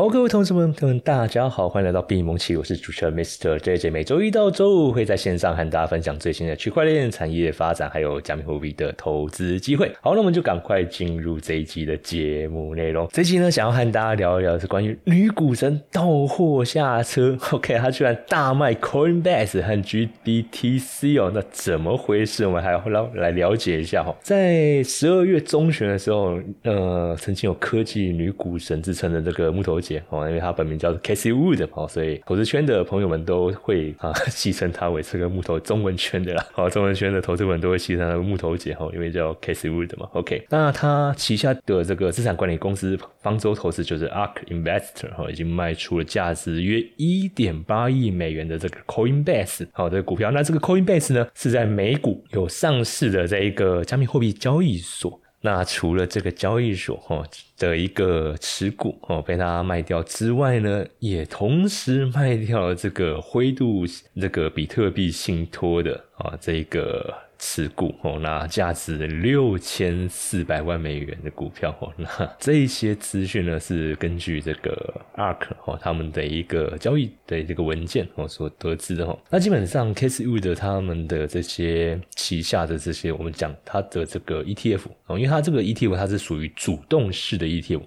好，各位同事们，们大家好，欢迎来到闭蒙奇，我是主持人 Mister JJ，每周一到周五会在线上和大家分享最新的区块链产业发展，还有加密货币的投资机会。好，那我们就赶快进入这一集的节目内容。这期呢，想要和大家聊一聊是关于女股神到货下车。OK，她居然大卖 Coinbase 和 GBTC 哦，那怎么回事？我们还要来来了解一下哈。在十二月中旬的时候，呃，曾经有科技女股神之称的这个木头哦，因为他本名叫 Casey Wood 哦，所以投资圈的朋友们都会啊 戏称他为这个木头中文圈的啦。好，中文圈的投资们都会戏称他为木头姐哈，因为叫 Casey Wood 嘛。OK，那他旗下的这个资产管理公司方舟投资就是 Ark Investor 哈，已经卖出了价值约一点八亿美元的这个 Coinbase 好的股票。那这个 Coinbase 呢是在美股有上市的这一个加密货币交易所。那除了这个交易所哈的一个持股哦被他卖掉之外呢，也同时卖掉了这个灰度这个比特币信托的啊这个。持股哦，那价值六千四百万美元的股票哦，那这些资讯呢是根据这个 ARK 哦他们的一个交易的这个文件哦所得知的哦。那基本上 Casewood 他们的这些旗下的这些，我们讲它的这个 ETF 哦，因为它这个 ETF 它是属于主动式的 ETF，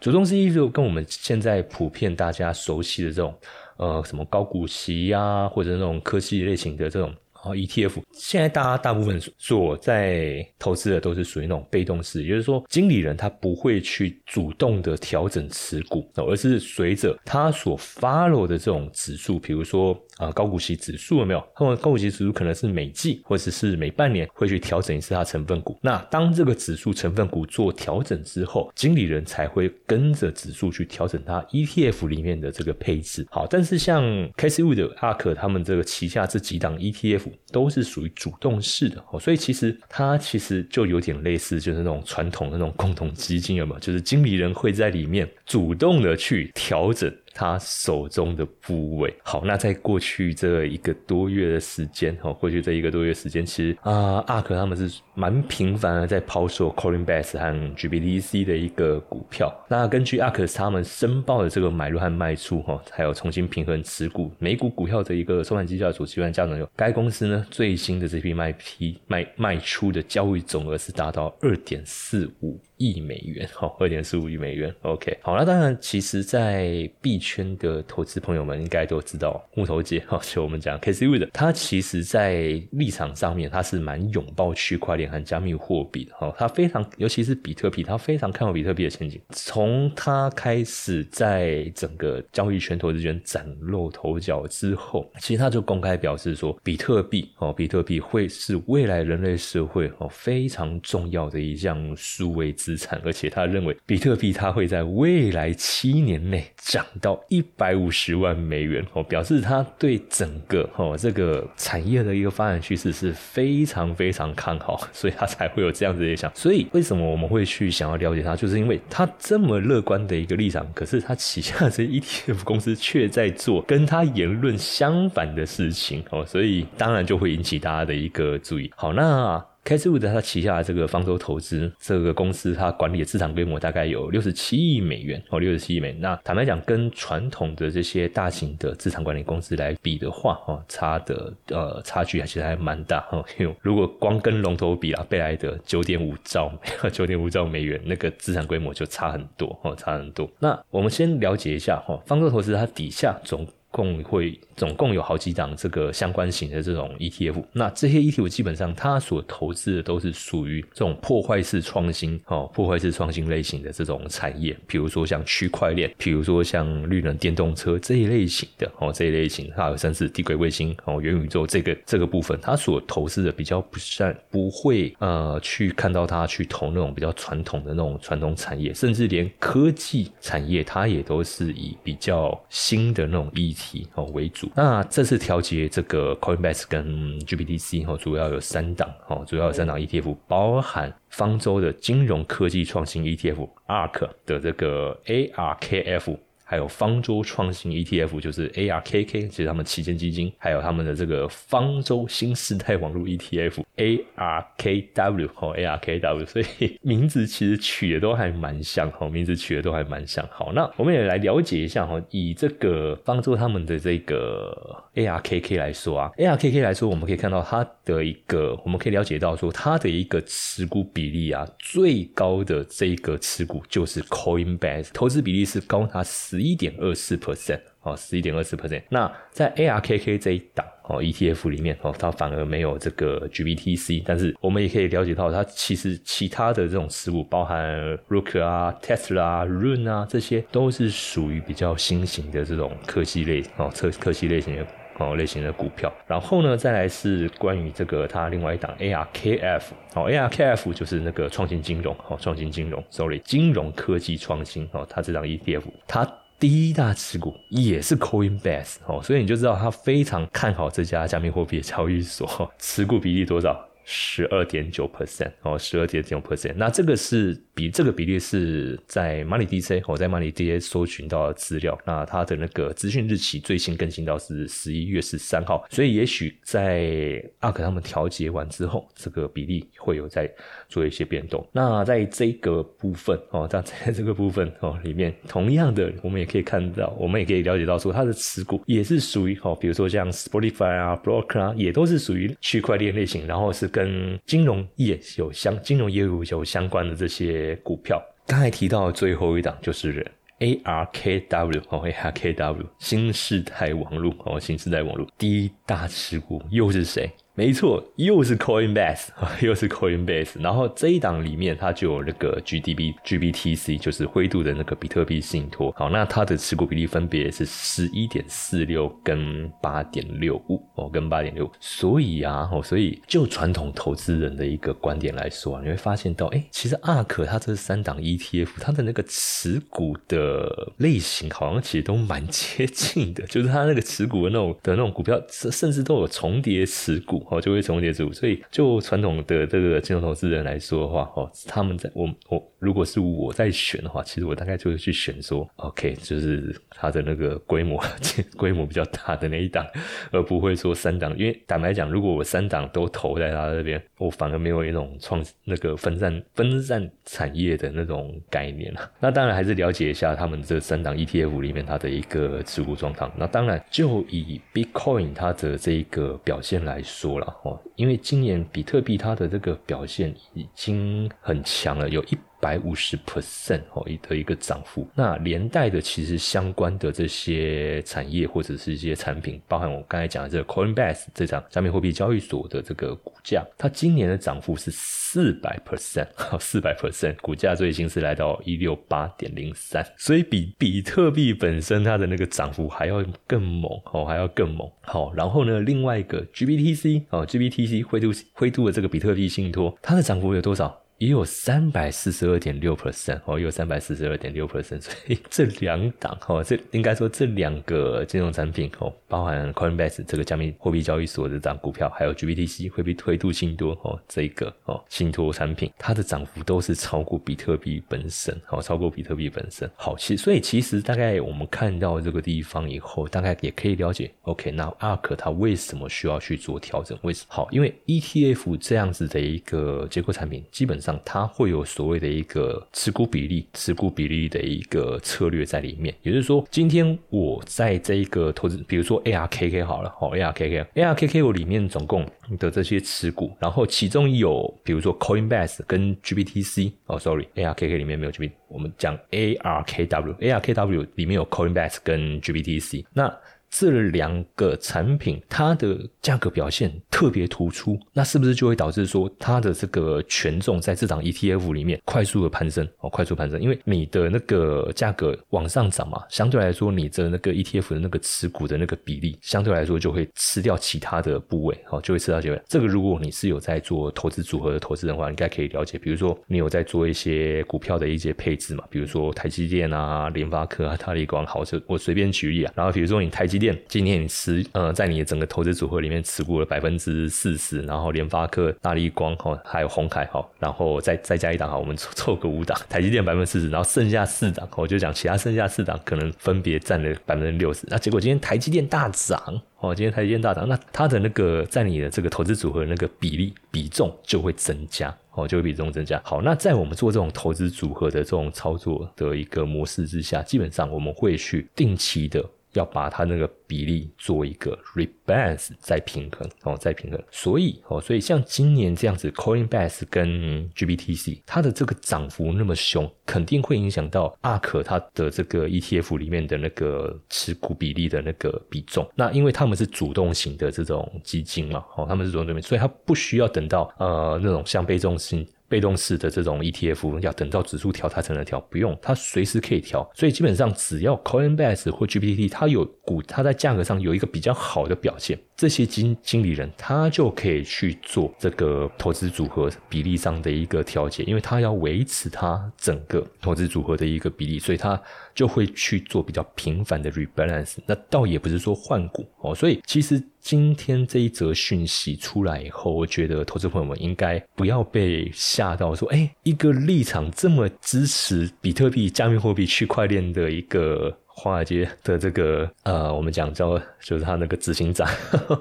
主动式 ETF 跟我们现在普遍大家熟悉的这种呃什么高股息呀，或者那种科技类型的这种。好，ETF 现在大家大部分所在投资的都是属于那种被动式，也就是说，经理人他不会去主动的调整持股，而是随着他所 follow 的这种指数，比如说啊高股息指数有没有？他们高股息指数可能是每季或者是每半年会去调整一次它成分股。那当这个指数成分股做调整之后，经理人才会跟着指数去调整它 ETF 里面的这个配置。好，但是像 Casewood、阿可他们这个旗下这几档 ETF。都是属于主动式的哦，所以其实它其实就有点类似，就是那种传统的那种共同基金，有没有？就是经理人会在里面主动的去调整。他手中的部位，好，那在过去这一个多月的时间，哈，过去这一个多月时间，其实啊，阿克他们是蛮频繁的在抛售 Coinbase 和 GBTC 的一个股票。那根据阿克他们申报的这个买入和卖出，哈，还有重新平衡持股每股股票的一个收盘绩效所计算价值，有该公司呢最新的这批卖批卖卖出的交易总额是达到二点四五。亿美元，好，二点四五亿美元，OK，好那当然，其实，在币圈的投资朋友们应该都知道，木头姐，哈，就我们讲 K C V 的，他其实在立场上面，他是蛮拥抱区块链和加密货币的，哈，他非常，尤其是比特币，他非常看好比特币的前景。从他开始在整个交易圈、投资圈崭露头角之后，其实他就公开表示说，比特币，哦，比特币会是未来人类社会哦非常重要的一项数位资资产，而且他认为比特币它会在未来七年内涨到一百五十万美元哦，表示他对整个哦这个产业的一个发展趋势是非常非常看好，所以他才会有这样子的想。所以为什么我们会去想要了解他，就是因为他这么乐观的一个立场，可是他旗下这 ETF 公司却在做跟他言论相反的事情哦，所以当然就会引起大家的一个注意。好，那。开斯伍德他旗下的这个方舟投资这个公司，它管理的资产规模大概有六十七亿美元哦，六十七亿美元。那坦白讲，跟传统的这些大型的资产管理公司来比的话，哦，差的呃差距还其实还蛮大哦。因为如果光跟龙头比啊，贝莱德九点五兆 九点五兆美元那个资产规模就差很多哦，差很多。那我们先了解一下哈，方舟投资它底下总。共会总共有好几档这个相关型的这种 ETF，那这些 ETF 基本上它所投资的都是属于这种破坏式创新哦，破坏式创新类型的这种产业，比如说像区块链，比如说像绿能电动车这一类型的哦，这一类型还有甚至低轨卫星哦，元宇宙这个这个部分，它所投资的比较不善，不会呃去看到它去投那种比较传统的那种传统产业，甚至连科技产业它也都是以比较新的那种 E。哦为主，那这次调节这个 Coinbase 跟 GPTC 哦，主要有三档哦，主要有三档 ETF，包含方舟的金融科技创新 ETF ARK 的这个 ARKF，还有方舟创新 ETF，就是 ARKK，其实他们旗舰基金，还有他们的这个方舟新时代网络 ETF ARKW 哦 ARKW，所以名字其实取的都还蛮像哦，名字取的都还蛮像。好，那我们也来了解一下哈，以这个方舟他们的这个 ARKK 来说啊，ARKK 来说，我们可以看到它的一个，我们可以了解到说它的一个持股比例啊，最高的这个持股就是 Coinbase，投资比例是高达十一点二四 percent。哦，十一点二四 percent。那在 ARKK 这一档哦 ETF 里面哦，它反而没有这个 GBTC，但是我们也可以了解到，它其实其他的这种持股，包含 Rook 啊、Tesla 啊、Run 啊，这些都是属于比较新型的这种科技类哦，科科技类型的哦类型的股票。然后呢，再来是关于这个它另外一档 ARKF 哦，ARKF 就是那个创新金融哦，创新金融，sorry，金融科技创新哦，它这档 ETF 它。第一大持股也是 Coinbase 哦，所以你就知道他非常看好这家加密货币交易所，持股比例多少？十二点九 percent 哦，十二点九 percent。那这个是比这个比例是在 Money DC 我在 Money DC 搜寻到的资料，那它的那个资讯日期最新更新到是十一月十三号，所以也许在阿克他们调节完之后，这个比例会有在做一些变动。那在这个部分哦，在在 这个部分哦里面，同样的我们也可以看到，我们也可以了解到说，它的持股也是属于哦，比如说像 Spotify 啊、Block 啊，也都是属于区块链类型，然后是。跟金融业有相金融业务有相关的这些股票，刚才提到最后一档就是 ARKW 哦，ARKW 新世代网络哦，新世代网络第一大持股又是谁？没错，又是 Coinbase，又是 Coinbase。然后这一档里面，它就有那个 GDB、GBTC，就是灰度的那个比特币信托。好，那它的持股比例分别是十一点四六跟八点六五哦，跟八点六。所以啊，哦，所以就传统投资人的一个观点来说啊，你会发现到，哎，其实 ARK 它这三档 ETF，它的那个持股的类型好像其实都蛮接近的，就是它那个持股的那种的那种股票，甚甚至都有重叠持股。哦，就会重叠住，所以就传统的这个金融投资人来说的话，哦，他们在我我如果是我在选的话，其实我大概就会去选说，OK，就是它的那个规模 规模比较大的那一档，而不会说三档，因为坦白讲，如果我三档都投在它这边，我反而没有一种创那个分散分散产业的那种概念了。那当然还是了解一下他们这三档 ETF 里面它的一个持股状况。那当然就以 Bitcoin 它的这个表现来说。了哦，因为今年比特币它的这个表现已经很强了，有一。百五十 percent 哦的一个涨幅，那连带的其实相关的这些产业或者是一些产品，包含我刚才讲的这个 Coinbase 这张加密货币交易所的这个股价，它今年的涨幅是四百 percent，四百 percent，股价最新是来到一六八点零三，所以比比特币本身它的那个涨幅还要更猛哦，还要更猛。好，然后呢，另外一个 GBTC 哦，GBTC 灰度灰度的这个比特币信托，它的涨幅有多少？也有三百四十二点六 percent 哦，也有三百四十二点六 percent，所以这两档哦，这应该说这两个金融产品哦，包含 Coinbase 这个加密货币交易所的涨股票，还有 GBTC 会被推度信托哦，这个哦信托产品，它的涨幅都是超过比特币本身哦，超过比特币本身。好，其所以其实大概我们看到这个地方以后，大概也可以了解，OK，那 ARK 它为什么需要去做调整？为什么？好，因为 ETF 这样子的一个结构产品，基本上。它会有所谓的一个持股比例、持股比例的一个策略在里面。也就是说，今天我在这一个投资，比如说 ARKK 好了，好 ARKK，ARKK 我里面总共的这些持股，然后其中有比如说 Coinbase 跟 GBTC，哦，sorry，ARKK 里面没有 GB，我们讲 ARKW，ARKW 里面有 Coinbase 跟 GBTC，那。这两个产品它的价格表现特别突出，那是不是就会导致说它的这个权重在这档 ETF 里面快速的攀升哦，快速攀升？因为你的那个价格往上涨嘛，相对来说你的那个 ETF 的那个持股的那个比例，相对来说就会吃掉其他的部位哦，就会吃到结尾。这个如果你是有在做投资组合的投资人的话，应该可以了解。比如说你有在做一些股票的一些配置嘛，比如说台积电啊、联发科啊、大力光，好，这我随便举例啊。然后比如说你台积电今年持呃在你的整个投资组合里面持股了百分之四十，然后联发科、大力光哈，还有红海哈，然后再再加一档哈，我们凑凑个五档，台积电百分之四十，然后剩下四档，我就讲其他剩下四档可能分别占了百分之六十，那结果今天台积电大涨哦，今天台积电大涨，那它的那个在你的这个投资组合那个比例比重就会增加。哦，就会比重增加。好，那在我们做这种投资组合的这种操作的一个模式之下，基本上我们会去定期的。要把它那个比例做一个 rebalance 再平衡哦，再平衡。所以哦，所以像今年这样子，Coinbase 跟 GBTC 它的这个涨幅那么凶，肯定会影响到 ARK 它的这个 ETF 里面的那个持股比例的那个比重。那因为他们是主动型的这种基金嘛，哦，他们是主动型，所以它不需要等到呃那种像被动型。被动式的这种 ETF 要等到指数调它才能调，不用，它随时可以调。所以基本上只要 Coinbase 或 GPT 它有股，它在价格上有一个比较好的表现，这些经经理人他就可以去做这个投资组合比例上的一个调节，因为他要维持它整个投资组合的一个比例，所以他就会去做比较频繁的 rebalance。那倒也不是说换股哦，所以其实。今天这一则讯息出来以后，我觉得投资朋友们应该不要被吓到，说，哎，一个立场这么支持比特币、加密货币、区块链的一个。华尔街的这个呃，我们讲叫就是他那个执行长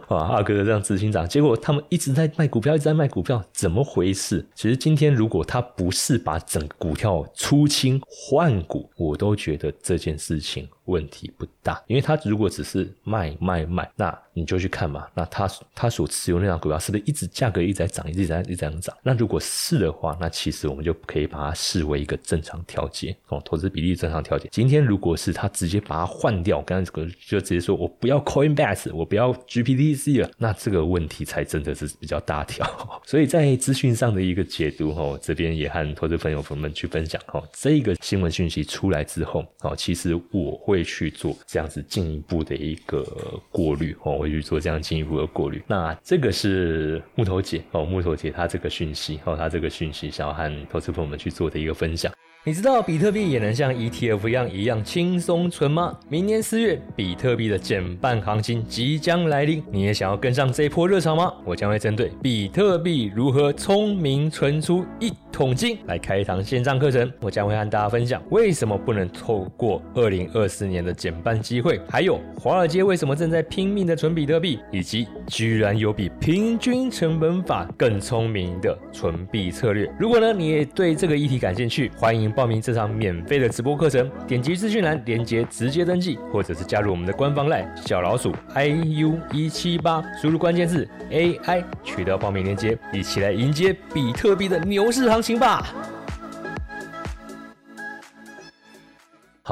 啊，二哥的这样执行长，结果他们一直在卖股票，一直在卖股票，怎么回事？其实今天如果他不是把整个股票出清换股，我都觉得这件事情问题不大，因为他如果只是卖卖卖，那你就去看嘛，那他他所持有那张股票是不是一直价格一直在涨，一直在一直在涨？那如果是的话，那其实我们就可以把它视为一个正常调节哦，投资比例正常调节。今天如果是他直接把它换掉，刚才就直接说我不要 Coinbase，我不要 GPTC 了，那这个问题才真的是比较大条。所以在资讯上的一个解读哈，这边也和投资朋友朋友们去分享哈，这个新闻讯息出来之后，哦，其实我会会去做这样子进一步的一个过滤哦，会去做这样进一步的过滤。那这个是木头姐哦，木头姐她这个讯息哦，她这个讯息想要和投资朋友们去做的一个分享。你知道比特币也能像 ETF 一样一样轻松存吗？明年四月，比特币的减半行情即将来临，你也想要跟上这一波热潮吗？我将会针对比特币如何聪明存出一桶金来开一堂线上课程。我将会和大家分享为什么不能透过二零二四年的减半机会，还有华尔街为什么正在拼命的存比特币，以及居然有比平均成本法更聪明的存币策略。如果呢，你也对这个议题感兴趣，欢迎。报名这场免费的直播课程，点击资讯栏链接直接登记，或者是加入我们的官方 LINE 小老鼠 iu 一七八，输入关键字 AI 取得报名链接，一起来迎接比特币的牛市行情吧！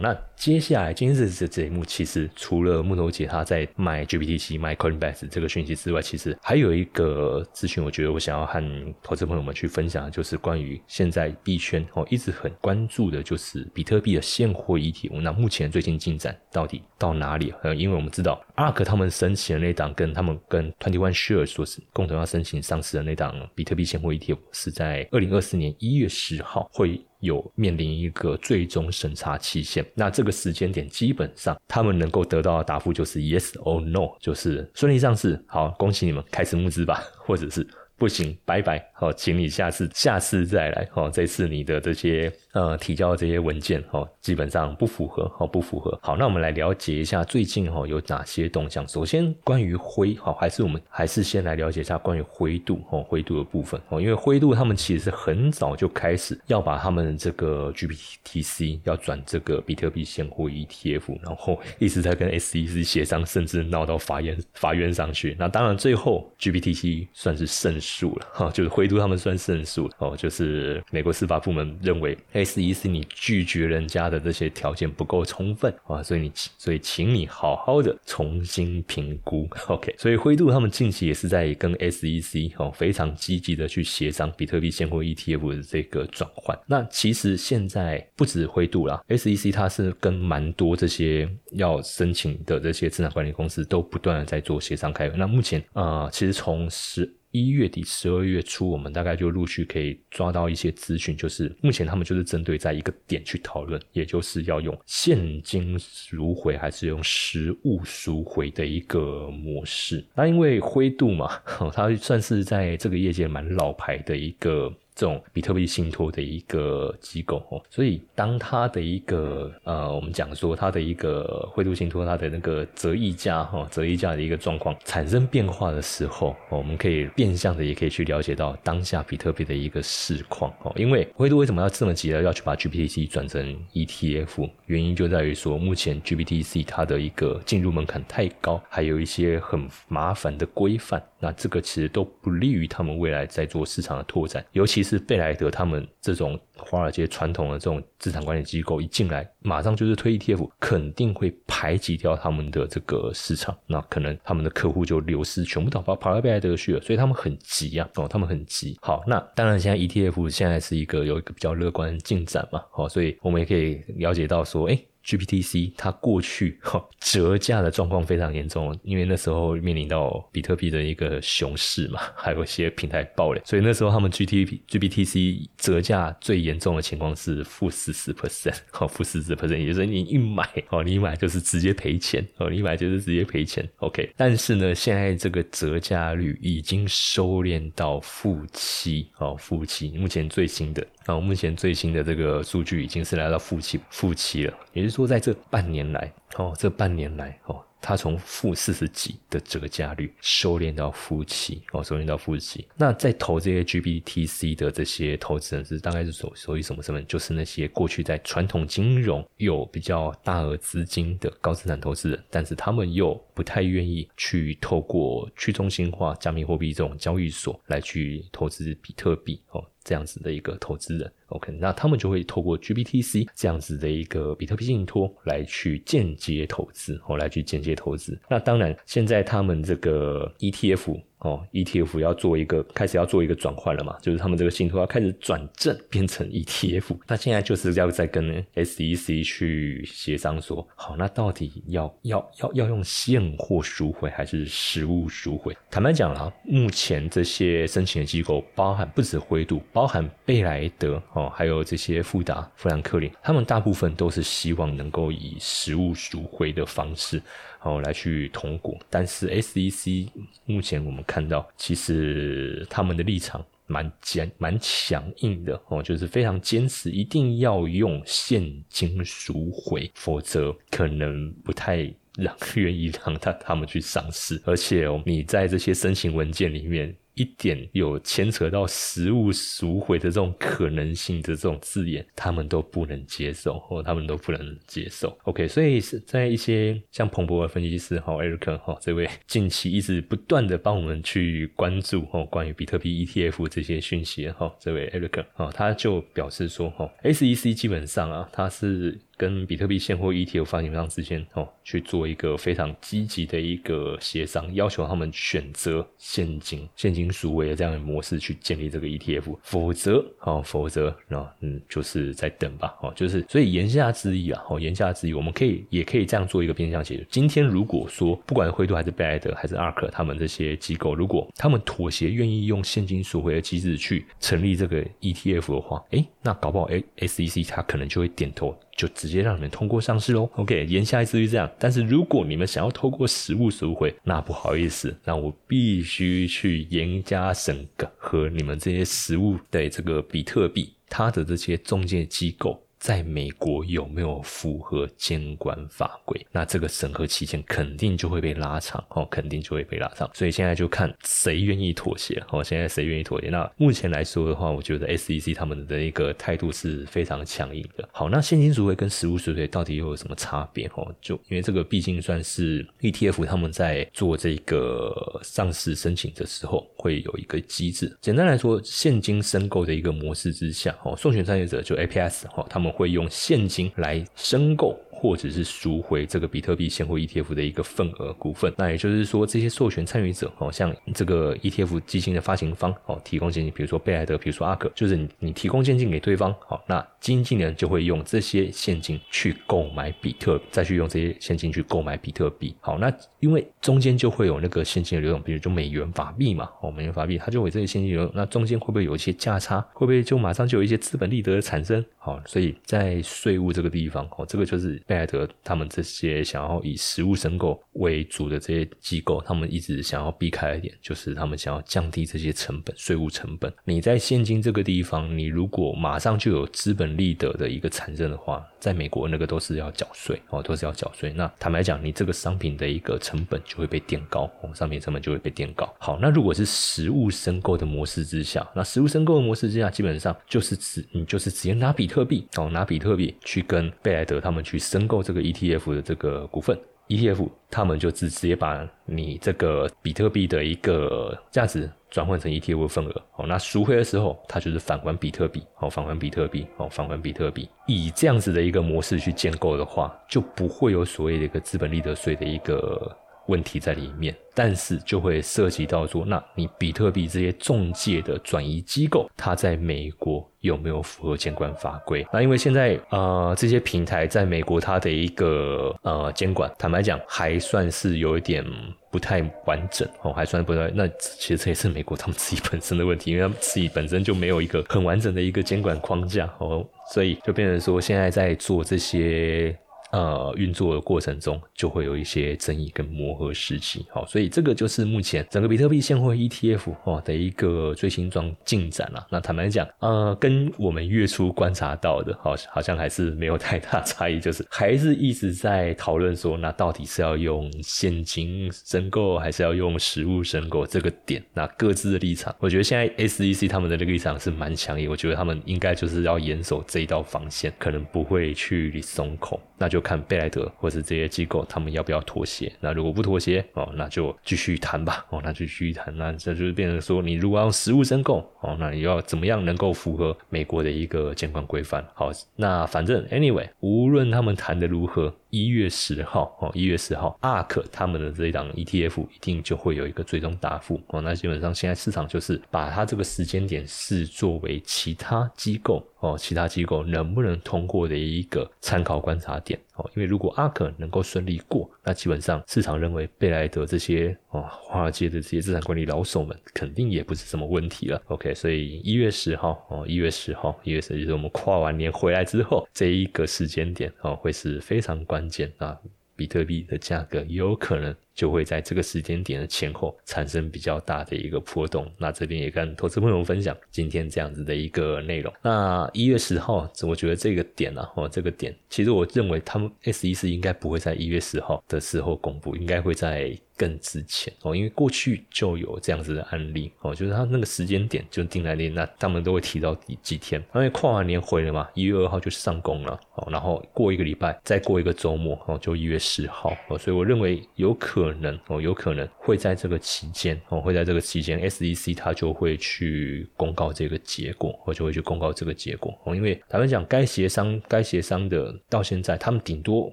那。接下来今日的节目，其实除了木头姐她在卖 GPTC、卖 Coinbase 这个讯息之外，其实还有一个资讯，我觉得我想要和投资朋友们去分享，就是关于现在币圈哦一直很关注的，就是比特币的现货 ETF。那目前最近进展到底到哪里？呃，因为我们知道 ARK 他们申请的那档，跟他们跟 Twenty One Shares 所共同要申请上市的那档比特币现货 ETF，是在二零二四年一月十号会有面临一个最终审查期限。那这个时间点基本上，他们能够得到的答复就是 yes or no，就是顺利上市，好，恭喜你们开始募资吧，或者是不行，拜拜，好，请你下次下次再来，好，这次你的这些。呃，提交的这些文件哦，基本上不符合哦，不符合。好，那我们来了解一下最近哈有哪些动向。首先，关于灰哈，还是我们还是先来了解一下关于灰度哦，灰度的部分哦，因为灰度他们其实很早就开始要把他们这个 GPTC 要转这个比特币现货 ETF，然后一直在跟 SEC 协商，甚至闹到法院法院上去。那当然最后 GPTC 算是胜诉了 哈，就是灰度他们算胜诉哦，就是美国司法部门认为。S E 是你拒绝人家的这些条件不够充分啊，所以你所以请你好好的重新评估。OK，所以灰度他们近期也是在跟 S E C 哦非常积极的去协商比特币现货 ETF 的这个转换。那其实现在不止灰度啦，S E C 它是跟蛮多这些要申请的这些资产管理公司都不断的在做协商开会。那目前啊，其实从十一月底、十二月初，我们大概就陆续可以抓到一些资讯，就是目前他们就是针对在一个点去讨论，也就是要用现金赎回还是用实物赎回的一个模式。那因为灰度嘛，它算是在这个业界蛮老牌的一个。这种比特币信托的一个机构哦，所以当它的一个呃，我们讲说它的一个汇度信托它的那个折溢价哈，折溢价的一个状况产生变化的时候，我们可以变相的也可以去了解到当下比特币的一个市况哦。因为汇度为什么要这么急的要去把 GPTC 转成 ETF？原因就在于说，目前 GPTC 它的一个进入门槛太高，还有一些很麻烦的规范。那这个其实都不利于他们未来在做市场的拓展，尤其是贝莱德他们这种华尔街传统的这种资产管理机构一进来，马上就是推 ETF，肯定会排挤掉他们的这个市场，那可能他们的客户就流失，全部都跑跑到贝莱德去了，所以他们很急啊，哦，他们很急。好，那当然现在 ETF 现在是一个有一个比较乐观进展嘛，好，所以我们也可以了解到说，哎。GPTC 它过去折价的状况非常严重，因为那时候面临到比特币的一个熊市嘛，还有一些平台爆雷，所以那时候他们 GT GPTC 折价最严重的情况是负四十 percent，好，负四十 percent，也就是你一买哦，你买就是直接赔钱哦，你买就是直接赔钱。OK，但是呢，现在这个折价率已经收敛到负七哦，负七，目前最新的。然后目前最新的这个数据已经是来到负七负七了，也就是说在这半年来，哦，这半年来，哦，它从负四十几的折价率收敛到负七，哦，收敛到负七。那在投这些 GBTC 的这些投资人是大概是属属于什么身份？就是那些过去在传统金融有比较大额资金的高资产投资人，但是他们又不太愿意去透过去中心化加密货币这种交易所来去投资比特币，哦。这样子的一个投资人，OK，那他们就会透过 GBTC 这样子的一个比特币信托来去间接投资，哦，来去间接投资。那当然，现在他们这个 ETF。哦，ETF 要做一个开始要做一个转换了嘛，就是他们这个信托要开始转正变成 ETF。那现在就是要在跟 SEC 去协商说，好，那到底要要要要用现货赎回还是实物赎回？坦白讲啊，目前这些申请的机构，包含不止灰度，包含贝莱德哦，还有这些富达、富兰克林，他们大部分都是希望能够以实物赎回的方式。哦，来去通过，但是 SEC 目前我们看到，其实他们的立场蛮坚、蛮强硬的哦，就是非常坚持，一定要用现金赎回，否则可能不太让 愿意让他他们去上市。而且哦，你在这些申请文件里面。一点有牵扯到实物赎回的这种可能性的这种字眼，他们都不能接受，或他们都不能接受。OK，所以是在一些像彭博的分析师哈，Eric 哈，这位近期一直不断的帮我们去关注哈关于比特币 ETF 这些讯息哈，这位 Eric 哈，他就表示说哈，SEC 基本上啊，他是。跟比特币现货 ETF 发行商之间哦去做一个非常积极的一个协商，要求他们选择现金现金赎回的这样的模式去建立这个 ETF，否则哦否则那嗯就是在等吧哦就是所以言下之意啊哦言下之意我们可以也可以这样做一个变相解读。今天如果说不管灰度还是贝莱德还是 ARK 他们这些机构，如果他们妥协愿意用现金赎回的机制去成立这个 ETF 的话，诶那搞不好 S E C 他可能就会点头。就直接让你们通过上市喽。OK，言下之意这样。但是如果你们想要透过实物赎回，那不好意思，那我必须去严加审核你们这些实物的这个比特币，它的这些中介机构。在美国有没有符合监管法规？那这个审核期限肯定就会被拉长哦，肯定就会被拉长。所以现在就看谁愿意妥协哦。现在谁愿意妥协？那目前来说的话，我觉得 SEC 他们的一个态度是非常强硬的。好，那现金赎回跟实物赎回到底又有什么差别？哦，就因为这个毕竟算是 ETF 他们在做这个上市申请的时候会有一个机制。简单来说，现金申购的一个模式之下，哦，送权参与者就 APS 哦，他们。会用现金来申购。或者是赎回这个比特币现货 ETF 的一个份额股份。那也就是说，这些授权参与者哦，像这个 ETF 基金的发行方哦，提供现金，比如说贝莱德，比如说阿克，就是你你提供现金给对方，好，那基金经理人就会用这些现金去购买比特，再去用这些现金去购买比特币。好，那因为中间就会有那个现金的流动，比如就美元法币嘛，哦，美元法币它就会这些现金流动，那中间会不会有一些价差？会不会就马上就有一些资本利得的产生？好，所以在税务这个地方，哦，这个就是贝莱德他们这些想要以实物申购为主的这些机构，他们一直想要避开一点，就是他们想要降低这些成本，税务成本。你在现金这个地方，你如果马上就有资本利得的一个产生的话，在美国那个都是要缴税，哦，都是要缴税。那坦白讲，你这个商品的一个成本就会被垫高，哦，商品成本就会被垫高。好，那如果是实物申购的模式之下，那实物申购的模式之下，基本上就是指你就是直接拿比特。特币哦，拿比特币去跟贝莱德他们去申申购这个 ETF 的这个股份，ETF 他们就直直接把你这个比特币的一个价值转换成 ETF 份额。哦，那赎回的时候，它就是返还比特币。哦，返还比特币。哦，返还比特币，以这样子的一个模式去建构的话，就不会有所谓的一个资本利得税的一个。问题在里面，但是就会涉及到说，那你比特币这些中介的转移机构，它在美国有没有符合监管法规？那因为现在呃这些平台在美国它的一个呃监管，坦白讲还算是有一点不太完整哦，还算不太。那其实这也是美国他们自己本身的问题，因为他们自己本身就没有一个很完整的一个监管框架哦，所以就变成说现在在做这些。呃，运作的过程中就会有一些争议跟磨合时期，好，所以这个就是目前整个比特币现货 ETF 哦的一个最新状进展了。那坦白讲，呃，跟我们月初观察到的，好，好像还是没有太大差异，就是还是一直在讨论说，那到底是要用现金申购，还是要用实物申购这个点，那各自的立场，我觉得现在 SEC 他们的这个立场是蛮强烈，我觉得他们应该就是要严守这一道防线，可能不会去松口，那就。看贝莱德或是这些机构，他们要不要妥协？那如果不妥协哦，那就继续谈吧。哦，那就继续谈。那这就是变成说，你如果要实物申购哦，那你要怎么样能够符合美国的一个监管规范？好，那反正 anyway，无论他们谈的如何。一月十号哦，一月十号，ARK 他们的这一档 ETF 一定就会有一个最终答复哦。那基本上现在市场就是把它这个时间点视作为其他机构哦，其他机构能不能通过的一个参考观察点哦。因为如果 ARK 能够顺利过，那基本上市场认为贝莱德这些哦华尔街的这些资产管理老手们肯定也不是什么问题了。OK，所以一月十号哦，一月十号，一月十就是我们跨完年回来之后这一个时间点哦，会是非常关。关键啊，比特币的价格有可能就会在这个时间点的前后产生比较大的一个波动。那这边也跟投资朋友分享今天这样子的一个内容。那一月十号，我觉得这个点呢，哦，这个点，其实我认为他们 S E 是应该不会在一月十号的时候公布，应该会在。更之前哦，因为过去就有这样子的案例哦，就是他那个时间点就定来定，那他们都会提到几天，因为跨完年回了嘛，一月二号就上工了哦，然后过一个礼拜，再过一个周末哦，就一月十号哦，所以我认为有可可能哦，有可能会在这个期间哦，会在这个期间，SEC 它就会去公告这个结果，我就会去公告这个结果哦，因为咱们讲，该协商该协商的到现在，他们顶多。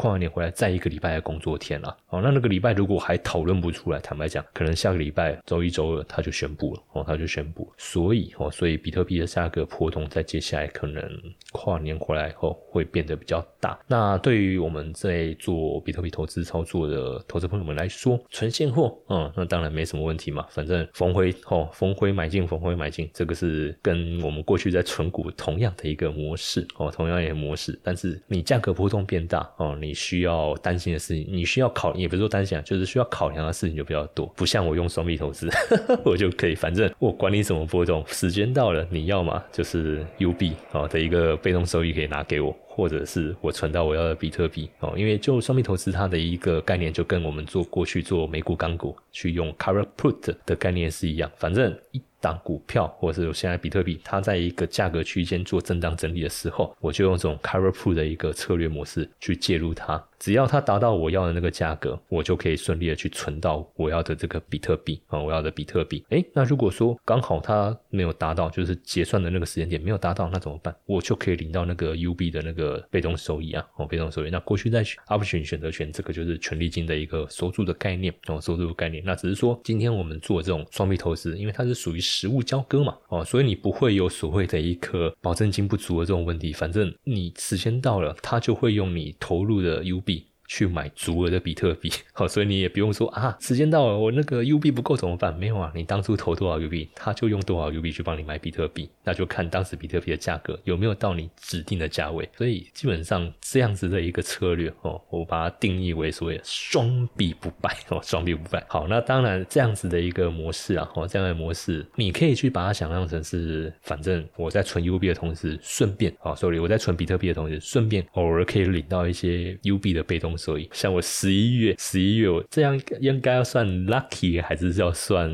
跨完年回来再一个礼拜的工作天了，哦，那那个礼拜如果还讨论不出来，坦白讲，可能下个礼拜周一周二他就宣布了，哦，他就宣布，所以哦，所以比特币的价格波动在接下来可能跨年回来后会变得比较大。那对于我们在做比特币投资操作的投资朋友们来说，纯现货，嗯，那当然没什么问题嘛，反正逢回哦，逢回买进，逢回买进，这个是跟我们过去在存股同样的一个模式，哦，同样一个模式，但是你价格波动变大，哦，你。你需要担心的事情，你需要考，也不是说担心啊，就是需要考量的事情就比较多。不像我用双币投资，我就可以，反正我管你怎么波动，时间到了，你要嘛就是 U 币啊的一个被动收益可以拿给我，或者是我存到我要的比特币哦。因为就双币投资它的一个概念，就跟我们做过去做美股、港股去用 cover put 的概念是一样，反正一。当股票或者是现在比特币，它在一个价格区间做震荡整理的时候，我就用这种 cover put 的一个策略模式去介入它。只要它达到我要的那个价格，我就可以顺利的去存到我要的这个比特币啊，我要的比特币。诶，那如果说刚好它没有达到，就是结算的那个时间点没有达到，那怎么办？我就可以领到那个 UB 的那个被动收益啊，哦，被动收益。那过去在 option 选择权这个就是权利金的一个收入的概念哦，收入的概念。那只是说今天我们做这种双币投资，因为它是属于实物交割嘛，哦，所以你不会有所谓的一个保证金不足的这种问题。反正你时间到了，它就会用你投入的 U 币。去买足额的比特币，好，所以你也不用说啊，时间到了，我那个 U 币不够怎么办？没有啊，你当初投多少 U 币，他就用多少 U 币去帮你买比特币，那就看当时比特币的价格有没有到你指定的价位。所以基本上这样子的一个策略哦，我把它定义为所谓双币不败 哦，双币不败。好，那当然这样子的一个模式啊，哦，这样的模式你可以去把它想象成是，反正我在存 U 币的同时，顺便啊，sorry，我在存比特币的同时，顺便偶尔可以领到一些 U 币的被动。所以，像我十一月，十一月我这样应该要算 lucky，还是要算？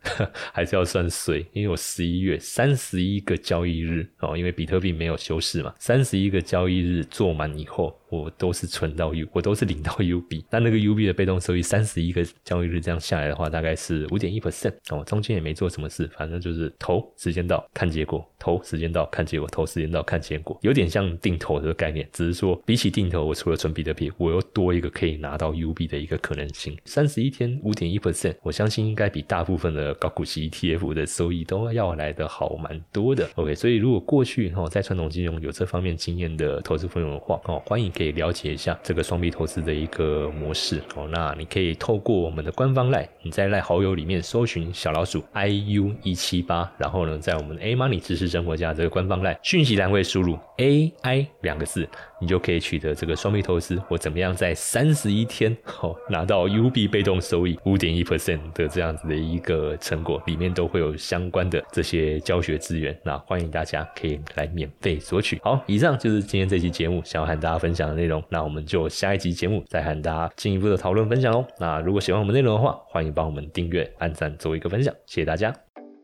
还是要算谁，因为我十一月三十一个交易日哦，因为比特币没有休市嘛，三十一个交易日做满以后，我都是存到 U，我都是领到 U 币。那那个 U 币的被动收益，三十一个交易日这样下来的话，大概是五点一 percent 哦。中间也没做什么事，反正就是投时间到看结果，投时间到看结果，投时间到看结果，有点像定投的概念，只是说比起定投，我除了存比特币，我又多一个可以拿到 U 币的一个可能性。三十一天五点一 percent，我相信应该比大部分的高股息 ETF 的收益都要来的好蛮多的。OK，所以如果过去哈在传统金融有这方面经验的投资朋友的话哦，欢迎可以了解一下这个双币投资的一个模式哦。那你可以透过我们的官方赖，你在赖好友里面搜寻小老鼠 iu 一七八，然后呢，在我们 A Money 知识生活家这个官方赖讯息栏位输入 AI 两个字，你就可以取得这个双币投资我怎么样在三十一天哦拿到 U 币被动收益五点一 percent 的这样子的一个成果。里面都会有相关的这些教学资源，那欢迎大家可以来免费索取。好，以上就是今天这期节目想要和大家分享的内容，那我们就下一集节目再和大家进一步的讨论分享哦。那如果喜欢我们内容的话，欢迎帮我们订阅、按赞、做一个分享，谢谢大家。